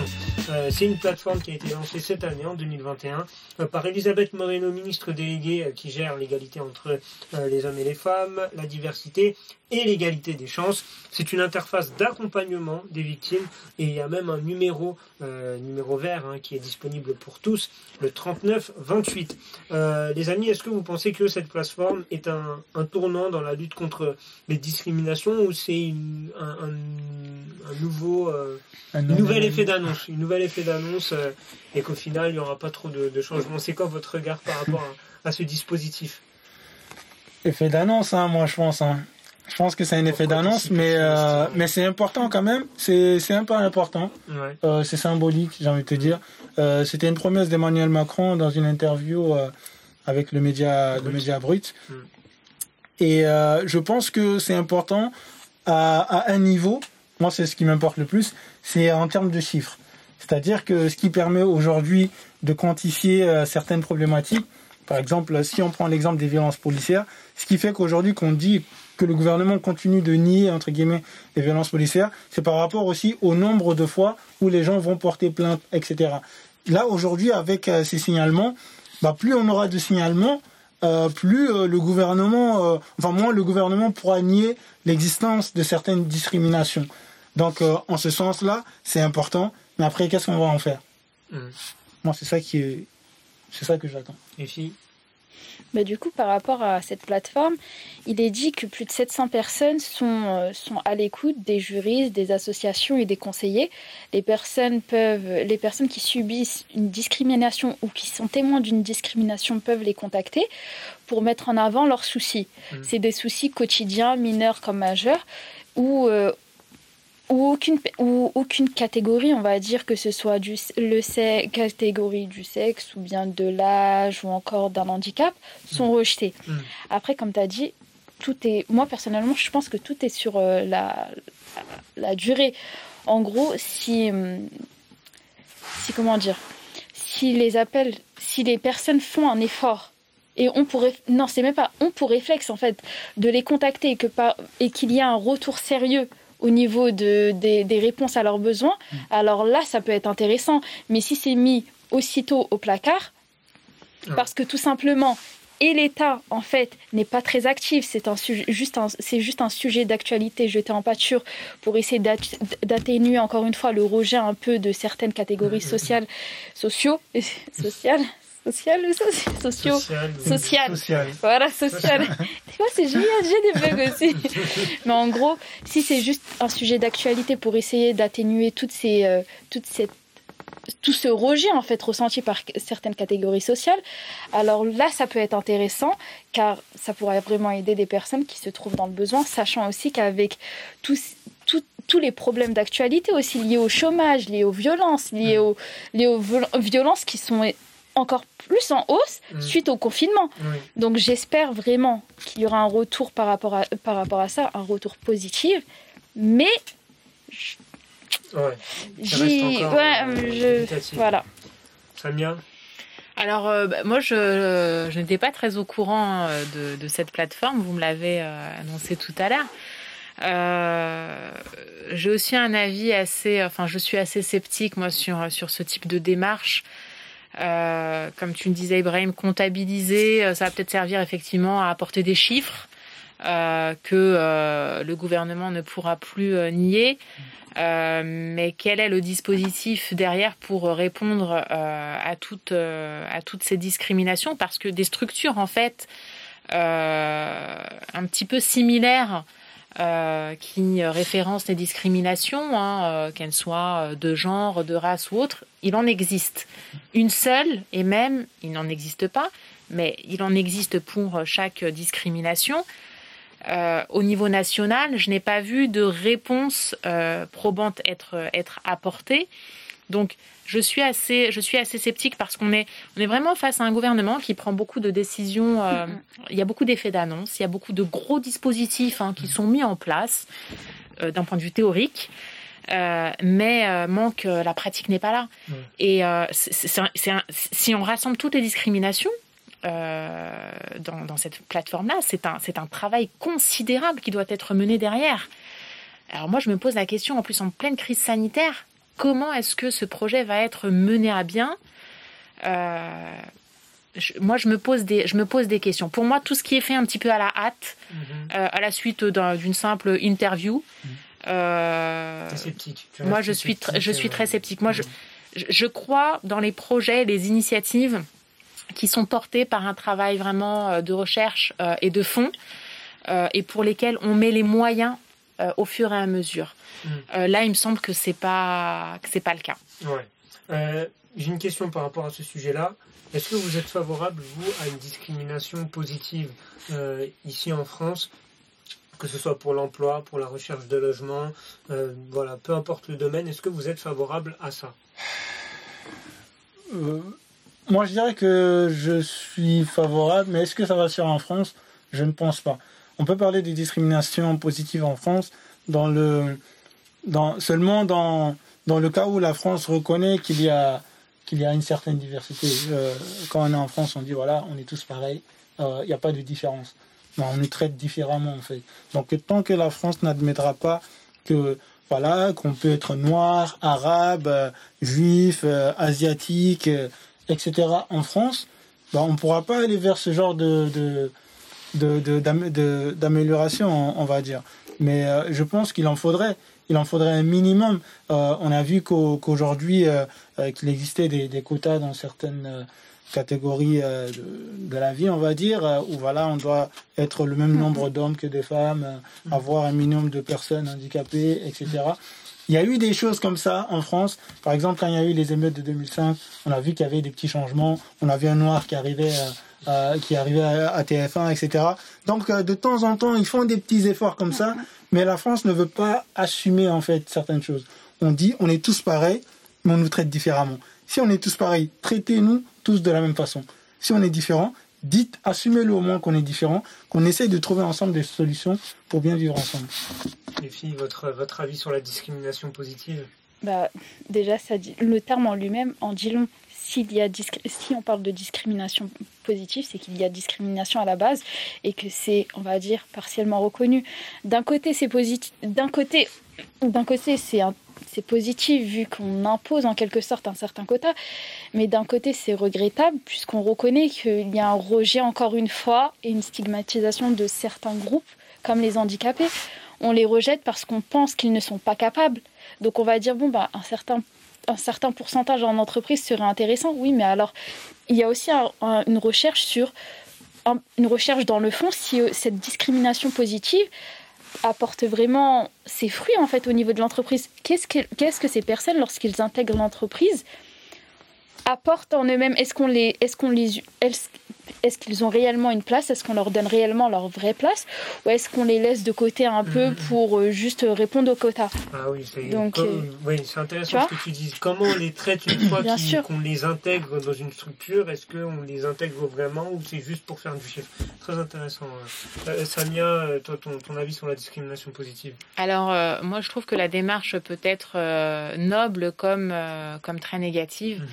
Euh, c'est une plateforme qui a été lancée cette année, en 2021, euh, par Elisabeth Moreno, ministre déléguée qui gère l'égalité entre les hommes et les femmes, la diversité et l'égalité des chances. C'est une interface d'accompagnement des victimes et il y a même un numéro, numéro vert, hein, qui est disponible pour tous, le 3928. les amis, est-ce que vous pensez que cette plateforme est un tournant dans la lutte contre les discriminations ou c'est un, un, un, nouveau, euh, un nouvel effet d'annonce, une nouvelle effet d'annonce euh, et qu'au final il n'y aura pas trop de, de changements. C'est quoi votre regard par rapport à, à ce dispositif? Effet d'annonce, hein, moi je pense. Hein. Je pense que c'est un effet d'annonce, mais euh, mais c'est important quand même. C'est c'est un peu important. Ouais. Euh, c'est symbolique, j'ai envie de te dire. Euh, C'était une promesse d'Emmanuel Macron dans une interview avec le média le média brut. Mm. Et je pense que c'est important à, à un niveau. Moi, c'est ce qui m'importe le plus. C'est en termes de chiffres. C'est-à-dire que ce qui permet aujourd'hui de quantifier euh, certaines problématiques, par exemple, si on prend l'exemple des violences policières, ce qui fait qu'aujourd'hui qu'on dit que le gouvernement continue de nier, entre guillemets, les violences policières, c'est par rapport aussi au nombre de fois où les gens vont porter plainte, etc. Là, aujourd'hui, avec euh, ces signalements, bah, plus on aura de signalements, euh, plus euh, le gouvernement, euh, enfin moins le gouvernement pourra nier l'existence de certaines discriminations. Donc, en ce sens-là, c'est important. Mais après, qu'est-ce qu'on va en faire? Mm. Moi, c'est ça qui est, c'est ça que j'attends. Et si bah, du coup, par rapport à cette plateforme, il est dit que plus de 700 personnes sont, euh, sont à l'écoute des juristes, des associations et des conseillers. Les personnes, peuvent, les personnes qui subissent une discrimination ou qui sont témoins d'une discrimination peuvent les contacter pour mettre en avant leurs soucis. Mmh. C'est des soucis quotidiens, mineurs comme majeurs, ou euh, ou aucune, ou aucune catégorie, on va dire que ce soit du, le catégorie du sexe ou bien de l'âge ou encore d'un handicap, sont mm. rejetés. Mm. Après, comme tu as dit, tout est. Moi, personnellement, je pense que tout est sur euh, la, la, durée. En gros, si. Hum, si. Comment dire Si les appels. Si les personnes font un effort et on pourrait non c'est même pas on pour réflexe en fait de les contacter et que et qu'il y a un retour sérieux au niveau de, des, réponses à leurs besoins, mm. alors là, ça peut être intéressant. Mais si c'est mis aussitôt au placard, parce que tout simplement, et l'État, en fait, n'est pas très actif. C'est un juste c'est juste un sujet d'actualité jeté en pâture pour essayer d'atténuer encore une fois le rejet un peu de certaines catégories mm. sociales, sociaux, sociales, social ou sociaux social. social. Voilà, social. tu vois, c'est génial, j'ai des bugs aussi. Mais en gros, si c'est juste un sujet d'actualité pour essayer d'atténuer toutes ces, euh, toute cette tout ce rejet en fait ressenti par certaines catégories sociales, alors là ça peut être intéressant car ça pourrait vraiment aider des personnes qui se trouvent dans le besoin, sachant aussi qu'avec tous, tous les problèmes d'actualité aussi liés au chômage, liés aux violences, liés aux, liés aux violences qui sont encore plus en hausse mm. suite au confinement. Donc j'espère vraiment qu'il y aura un retour par rapport à, par rapport à ça, un retour positif. Mais ouais, j'y, ouais, je, voilà. bien. alors, euh, bah, moi, je, je n'étais pas très au courant euh, de, de, cette plateforme. Vous me l'avez euh, annoncé tout à l'heure. j'ai aussi un avis assez, enfin, je suis assez sceptique moi sur sur ce type de démarche euh, comme tu me disais, Ibrahim, comptabiliser, euh, ça va peut-être servir effectivement à apporter des chiffres euh, que euh, le gouvernement ne pourra plus nier. mais quel est le dispositif derrière pour répondre à, toutes, à toutes ces discriminations? Parce que des structures, en fait, un petit peu similaires euh, qui référence les discriminations, hein, euh, qu'elles soient euh, de genre, de race ou autre, il en existe. Une seule, et même, il n'en existe pas, mais il en existe pour chaque discrimination. au niveau national, je n'ai pas vu de réponse probante être, être apportée. Donc, je suis assez, je suis assez sceptique parce qu'on est, on est vraiment face à un gouvernement qui prend beaucoup de décisions. Euh, il y a beaucoup d'effets d'annonce, il y a beaucoup de gros dispositifs hein, qui sont mis en place euh, d'un point de vue théorique. Euh, mais manque la pratique n'est pas là. Et si on rassemble toutes les discriminations dans, dans, cette plateforme-là, c'est un, c'est un travail considérable qui doit être mené derrière. Alors moi, je me pose la question, en plus en pleine crise sanitaire, comment est-ce que ce projet va être mené à bien euh, moi, je me, pose des, je me pose des questions. Pour moi, tout ce qui est fait un petit peu à la hâte, mhm. euh, à la suite d'une simple interview, mhm. euh, sceptique. moi, je suis, je suis très sceptique. Moi, je, mhm. je crois dans les projets, les initiatives qui sont portées par un travail vraiment de recherche et de fond, et pour lesquels on met les moyens au fur et à mesure. Mm. Euh, là, il me semble que c'est pas que c'est pas le cas. Ouais. Euh, j'ai une question par rapport à ce sujet-là. Est-ce que vous êtes favorable, vous, à une discrimination positive euh, ici en France, que ce soit pour l'emploi, pour la recherche de logement, voilà, peu importe le domaine, est-ce que vous êtes favorable à ça? Moi, je dirais que je suis favorable, mais est-ce que ça va se faire en France? Je ne pense pas. On peut parler de discrimination positive en France dans le seulement dans, dans le cas où la France reconnaît qu'il y a qu'il y a une certaine diversité. Euh, quand on est en France, on dit voilà, on est tous pareils, euh, il n'y a pas de différence. on nous traite différemment en fait. Donc tant que la France n'admettra pas que voilà qu'on peut être noir, arabe, euh, juif, asiatique, etc. en France, ben, on ne pourra pas aller vers ce genre de, d'amélioration, on va dire. Mais je pense qu'il en faudrait il en faudrait un minimum. on a vu qu'aujourd'hui, qu'il existait des, quotas dans certaines catégories de, la vie, on va dire, où voilà, on doit être le même nombre d'hommes que des femmes, avoir un minimum de personnes handicapées, etc. Il y a eu des choses comme ça en France. Par exemple, quand il y a eu les émeutes de 2005, on a vu qu'il y avait des petits changements. On a vu un noir qui arrivait, euh, euh, qui arrivait à, TF1, etc. Donc, euh, de temps en temps, ils font des petits efforts comme ça. Mais la France ne veut pas assumer, en fait, certaines choses. On dit, on est tous pareils, mais on nous traite différemment. Si on est tous pareils, traitez-nous tous de la même façon. Si on est différent, dites, assumez-le au moins qu'on est différent, qu'on essaye de trouver ensemble des solutions pour bien vivre ensemble. Les filles, votre, votre avis sur la discrimination positive? Bah, Déjà, ça dit, le terme en lui-même en dit long. S'il y a si on parle de discrimination positive, c'est qu'il y a discrimination à la base et que c'est, on va dire, partiellement reconnu. D'un côté, c'est positif. D'un côté, d'un côté, c'est un c'est positif vu qu'on impose en quelque sorte un certain quota, mais d'un côté c'est regrettable puisqu'on reconnaît qu'il y a un rejet encore une fois et une stigmatisation de certains groupes comme les handicapés. On les rejette parce qu'on pense qu'ils ne sont pas capables. Donc on va dire bon bah un certain un certain pourcentage en entreprise serait intéressant, oui, mais alors il y a aussi une recherche sur une recherche dans le fond si euh, cette discrimination positive apporte vraiment ses fruits en fait au niveau de l'entreprise. Qu'est-ce que, ces personnes, lorsqu'ils intègrent l'entreprise, apportent en eux-mêmes? Est-ce qu'on les, est-ce les, qu'ils ont réellement une place? Est-ce qu'on leur donne réellement leur vraie place? Ou est-ce qu'on les laisse de côté un peu mhm. pour euh, juste répondre aux quotas Ah oui, c'est Donc, euh, oui, c'est intéressant ce que tu dis. Comment on les traite une fois qu'on les intègre dans une structure? Est-ce qu'on les intègre vraiment ou c'est juste pour faire du chiffre? Très intéressant. Euh, Samia, toi, ton, avis sur la discrimination positive? Alors, moi, je trouve que la démarche peut être noble comme, comme très négative. Mhm.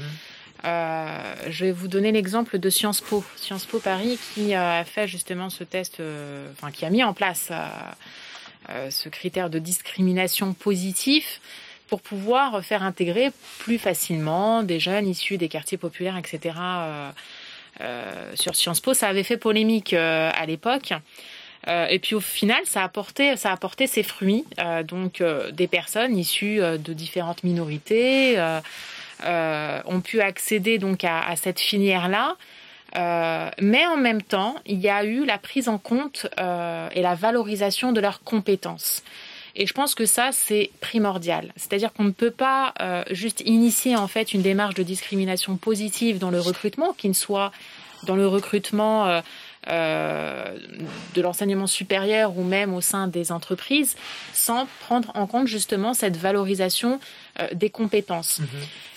Euh, je vais vous donner l'exemple de Sciences Po, Sciences Po Paris, qui a fait justement ce test, euh, enfin qui a mis en place euh, ce critère de discrimination positif pour pouvoir faire intégrer plus facilement des jeunes issus des quartiers populaires, etc. sur Sciences Po, ça avait fait polémique à l'époque. et puis au final, ça a apporté, ça a apporté ses fruits. donc des personnes issues de différentes minorités, euh, ont pu accéder donc à, cette filière-là. Euh, mais en même temps, il y a eu la prise en compte euh, et la valorisation de leurs compétences. Et je pense que ça, c'est primordial. C'est-à-dire qu'on ne peut pas juste initier en fait une démarche de discrimination positive dans le recrutement, qui ne soit dans le recrutement euh, de l'enseignement supérieur ou même au sein des entreprises, sans prendre en compte justement cette valorisation euh, des compétences. Mhm.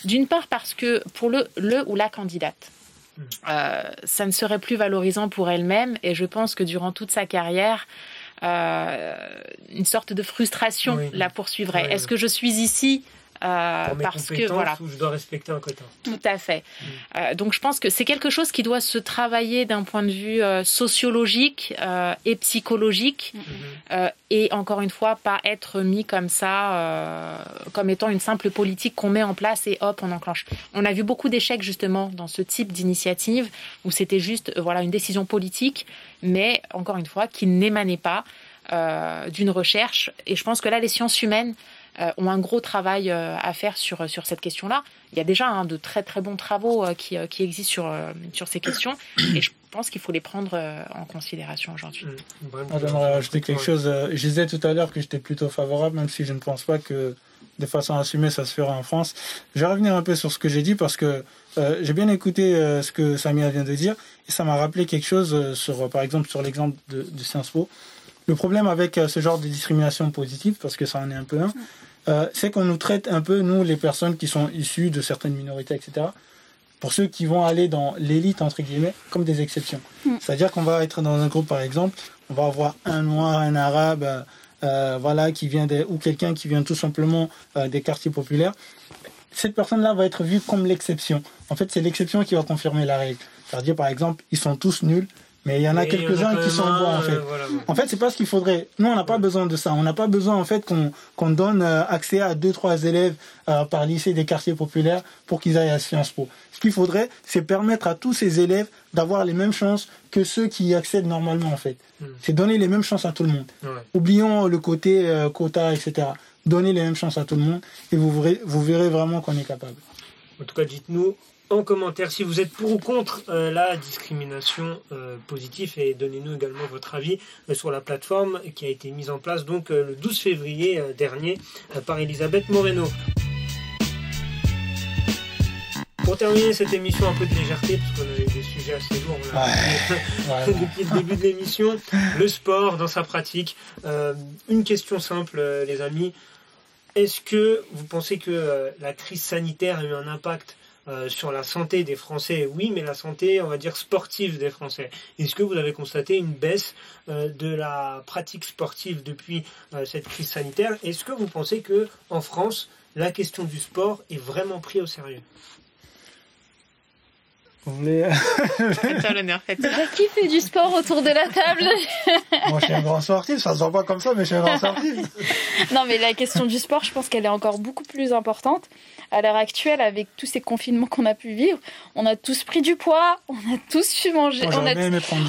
D'une part parce que pour le, le ou la candidate, mhm. euh, ça ne serait plus valorisant pour elle-même et je pense que durant toute sa carrière, une sorte de frustration la poursuivrait. Est-ce que je suis ici euh, parce que voilà. je dois respecter un quota. Tout à fait. Mm. Euh, donc je pense que c'est quelque chose qui doit se travailler d'un point de vue euh, sociologique et psychologique, mm-hmm. et encore une fois pas être mis comme ça, comme étant une simple politique qu'on met en place et hop on enclenche. On a vu beaucoup d'échecs justement dans ce type d'initiative où c'était juste voilà une décision politique, mais encore une fois qui n'émanait pas d'une recherche. Et je pense que là les sciences humaines ont un gros travail euh, à faire sur, sur cette question-là. Il y a déjà hein, de très très bons travaux euh, qui, qui existent sur, sur ces questions et je pense qu'il faut les prendre en considération aujourd'hui. Mmh. Ah, j'aimerais rajouter quelque chose. Je disais tout à l'heure que j'étais plutôt favorable, même si je ne pense pas que de façon assumée ça se fera en France. Je vais revenir un peu sur ce que j'ai dit parce que j'ai bien écouté ce que Samia vient de dire et ça m'a rappelé quelque chose sur, par exemple, sur l'exemple de, de Sciences Po. Le problème avec ce genre de discrimination positive, parce que ça en est un peu un, euh, c'est qu'on nous traite un peu, nous, les personnes qui sont issues de certaines minorités, etc., pour ceux qui vont aller dans l'élite, entre guillemets, comme des exceptions. Mm. C'est-à-dire qu'on va être dans un groupe, par exemple, on va avoir un noir, un arabe, euh, euh, voilà, qui vient des, ou quelqu'un qui vient tout simplement des quartiers populaires. Cette personne-là va être vue comme l'exception. En fait, c'est l'exception qui va confirmer la règle. C'est-à-dire, par exemple, ils sont tous nuls, Mais il y en a quelques-uns qui sont bons en fait. En fait, c'est pas ce qu'il faudrait. Nous, on n'a pas besoin de ça. On n'a pas besoin en fait qu'on donne accès à deux trois élèves par lycée des quartiers populaires pour qu'ils aillent à Sciences Po. Ce qu'il faudrait, c'est permettre à tous ces élèves d'avoir les mêmes chances que ceux qui y accèdent normalement en fait. Hmm. C'est donner les mêmes chances à tout le monde. Oublions le côté quota, etc. Donnez les mêmes chances à tout le monde et vous verrez, vous verrez vraiment qu'on est capable. En tout cas, dites-nous en commentaire si vous êtes pour ou contre euh, la discrimination euh, positive et donnez-nous également votre avis euh, sur la plateforme qui a été mise en place donc le 12 février dernier par Elisabeth Moreno. Pour terminer cette émission un peu de légèreté, parce qu'on avait des sujets assez lourds depuis le début de l'émission, le sport dans sa pratique. une question simple, les amis. Est-ce que vous pensez que la crise sanitaire a eu un impact euh, sur la santé des Français, oui, mais la santé, on va dire, sportive des Français. Est-ce que vous avez constaté une baisse euh, de la pratique sportive depuis euh, cette crise sanitaire? Est-ce que vous pensez que en France, la question du sport est vraiment prise au sérieux? Vous voulez... l'honneur, Qui fait du sport autour de la table Moi, je suis un grand sportif. Ça se voit pas comme ça, mais je suis un grand sportif. non, mais la question du sport, je pense qu'elle est encore beaucoup plus importante à l'heure actuelle, avec tous ces confinements qu'on a pu vivre, on a tous pris du poids, on a tous su manger, on, a,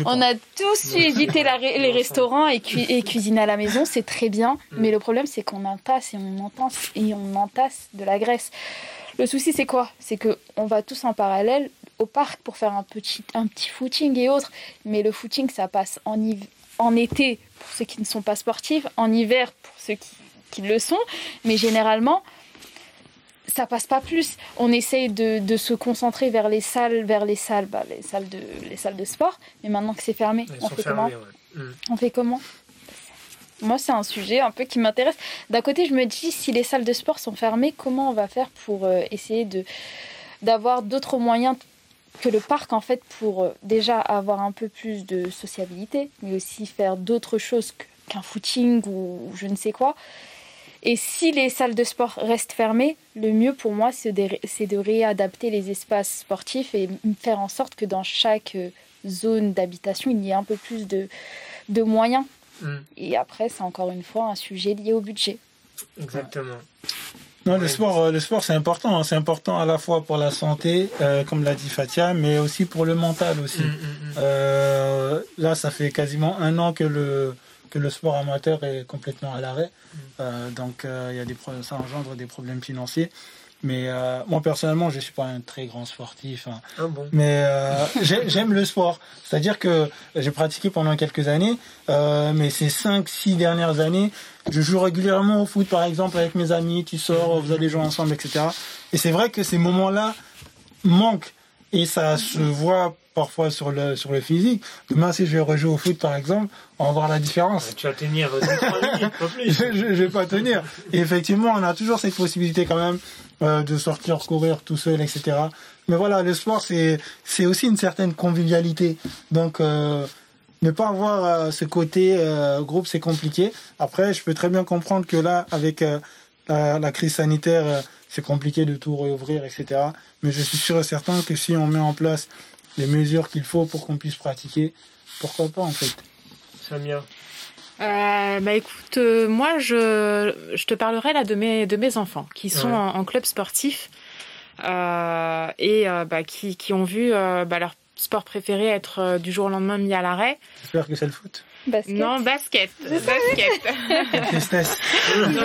on a, tous su éviter les restaurants et, cuisiner à la maison, c'est très bien. Mm. Mais le problème, c'est qu'on entasse et on entasse et on entasse de la graisse. Le souci, c'est quoi? C'est que on va tous en parallèle au parc pour faire un petit, un petit footing et autres. Mais le footing, ça passe en, en été pour ceux qui ne sont pas sportifs, en hiver pour ceux qui, qui le sont. Mais généralement, ça passe pas plus. On essaye de, se concentrer vers les salles, vers les salles, bah, les salles de, les salles de sport. Mais maintenant que c'est fermé, on fait, comment mm. on fait comment? Moi, c'est un sujet un peu qui m'intéresse. D'un côté, je me dis, si les salles de sport sont fermées, comment on va faire pour euh, essayer de d'avoir d'autres moyens que le parc, en fait, pour euh, déjà avoir un peu plus de sociabilité, mais aussi faire d'autres choses qu'un footing ou je ne sais quoi. Et si les salles de sport restent fermées, le mieux pour moi, c'est de, réadapter les espaces sportifs et faire en sorte que dans chaque euh, zone d'habitation, il y ait un peu plus de, moyens. Mm. Et après, c'est encore une fois un sujet lié au budget. Exactement. Non, le sport, euh, le sport, c'est important. Hein. C'est important à la fois pour la santé, euh, comme l'a dit Fatia, mais aussi pour le mental aussi. Mm, mm, là, ça fait quasiment un an que le que le sport amateur est complètement à l'arrêt. Mm. Euh, donc euh, il y a des ça engendre des problèmes financiers. Mais euh, moi personnellement, je suis pas un très grand sportif. Hein. Ah mais j'aime le sport. C'est-à-dire que j'ai pratiqué pendant quelques années, mais ces 5-6 dernières années, je joue régulièrement au foot, par exemple, avec mes amis. Tu sors, vous allez jouer ensemble, etc. Et c'est vrai que ces moments-là manquent. Et ça se voit parfois sur le, sur le physique. Demain, si je vais rejouer au foot, par exemple, on va voir la différence. Tu vas tenir euh, minutes, pas plus. je, je, vais pas tenir. Et effectivement, on a toujours cette possibilité quand même euh, de sortir courir tout seul, etc. Mais voilà, le sport, c'est, c'est aussi une certaine convivialité. Donc, euh, ne pas avoir euh, ce côté euh, groupe, c'est compliqué. Après, je peux très bien comprendre que là, avec la, la, crise sanitaire, c'est compliqué de tout réouvrir, etc. Mais je suis sûr et certain que si on met en place les mesures qu'il faut pour qu'on puisse pratiquer, pourquoi pas en fait Samia euh, bah écoute, euh, moi je, je te parlerai là de mes, de mes enfants qui sont en, club sportif euh, et euh, bah, qui, qui ont vu euh, bah, leur sport préféré être du jour au lendemain mis à l'arrêt. J'espère que c'est le foot. Basket. Non, basket. Basket.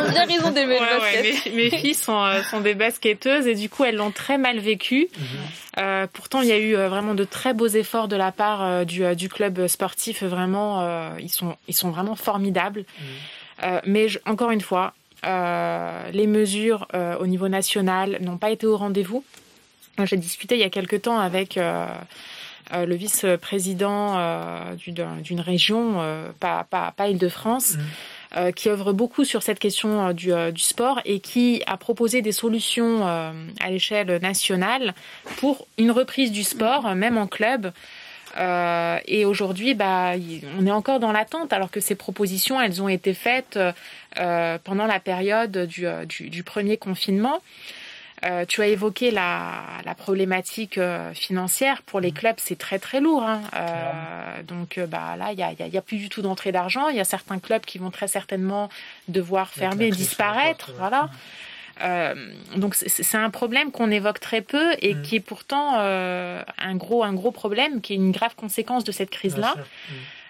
bien raison d'aimer le basket. mes, filles sont, euh, sont des basketteuses et du coup, elles l'ont très mal vécu. Mhm. euh, pourtant, il y a eu euh, vraiment de très beaux efforts de la part du, du club sportif. Vraiment, euh, ils, sont, ils sont vraiment formidables. Mhm. mais encore une fois, les mesures au niveau national n'ont pas été au rendez-vous. J'ai discuté il y a quelque temps avec euh, le vice-président euh, d'une région, euh, pas, pas, pas Île-de-France. Mmh. qui œuvre beaucoup sur cette question du, du, sport et qui a proposé des solutions à l'échelle nationale pour une reprise du sport, même en club. Euh, et aujourd'hui, bah, on est encore dans l'attente, alors que ces propositions, elles ont été faites euh, pendant la période du, du, du premier confinement. Euh, tu as évoqué la, la problématique euh, financière. Pour les mm. clubs, c'est très très lourd. Hein. Euh, donc bah, là, il n'y a, y a, plus du tout d'entrée d'argent. Il y a certains clubs qui vont très certainement devoir fermer disparaître. Voilà. Euh, donc c'est un problème qu'on évoque très peu et mm. qui est pourtant euh, un gros un gros problème, qui est une grave conséquence de cette crise-là.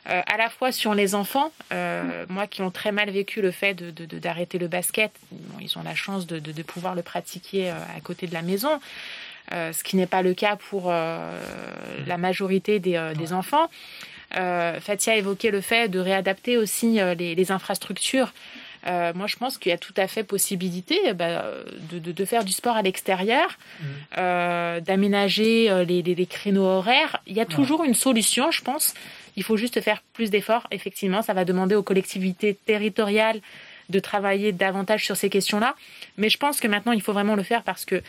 Euh, à la fois sur les enfants, euh, moi qui ont très mal vécu le fait d'arrêter de, de, le basket, bon, ils ont la chance de, de pouvoir le pratiquer euh, à côté de la maison, euh, ce qui n'est pas le cas pour la majorité des, des enfants. Fatia a évoqué le fait de réadapter aussi les, les infrastructures. Euh, moi, je pense qu'il y a tout à fait possibilité bah, de, de, de, faire du sport à l'extérieur, mmh. euh, d'aménager les, les, les, créneaux horaires. Il y a toujours une solution, je pense. Il faut juste faire plus d'efforts. Effectivement, ça va demander aux collectivités territoriales de travailler davantage sur ces questions-là. Mais je pense que maintenant, il faut vraiment le faire parce que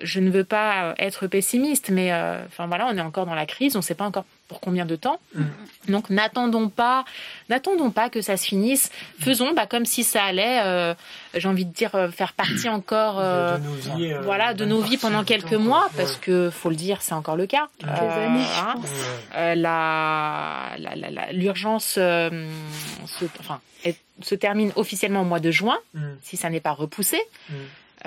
je ne veux pas être pessimiste, mais euh, enfin voilà, on est encore dans la crise, on ne sait pas encore pour combien de temps. Mm. Donc n'attendons pas, n'attendons pas que ça se finisse. Faisons bah, comme si ça allait, euh, j'ai envie de dire, faire partie encore, de, nos vies, voilà, de nos vies pendant quelques mois, parce que faut le dire, c'est encore le cas. Hein. la, l'urgence se, enfin, se termine officiellement au mois de juin, mm. si ça n'est pas repoussé. Mm.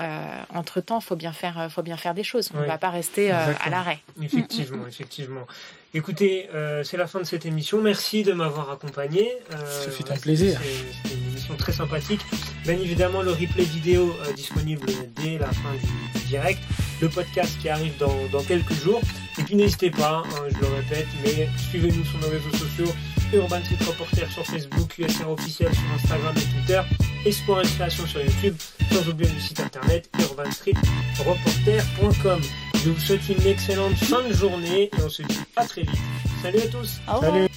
Euh, entre temps, faut bien faire, faut bien faire des choses. On ne va pas rester euh, à l'arrêt. Effectivement, effectivement. Écoutez, euh, c'est la fin de cette émission. Merci de m'avoir accompagné. Euh, Ce un plaisir. C'était une émission très sympathique. Bien évidemment, le replay vidéo disponible dès la fin du, direct. Le podcast qui arrive dans, dans quelques jours. Et puis n'hésitez pas, hein, je le répète, mais suivez-nous sur nos réseaux sociaux. Urban Street Reporter sur Facebook, USR officiel sur Instagram et Twitter, et Sport et Création sur YouTube, sans oublier le site internet urbanstreetreporter.com. Je vous souhaite une excellente fin de journée et on se dit à très vite. Salut à tous. Salut.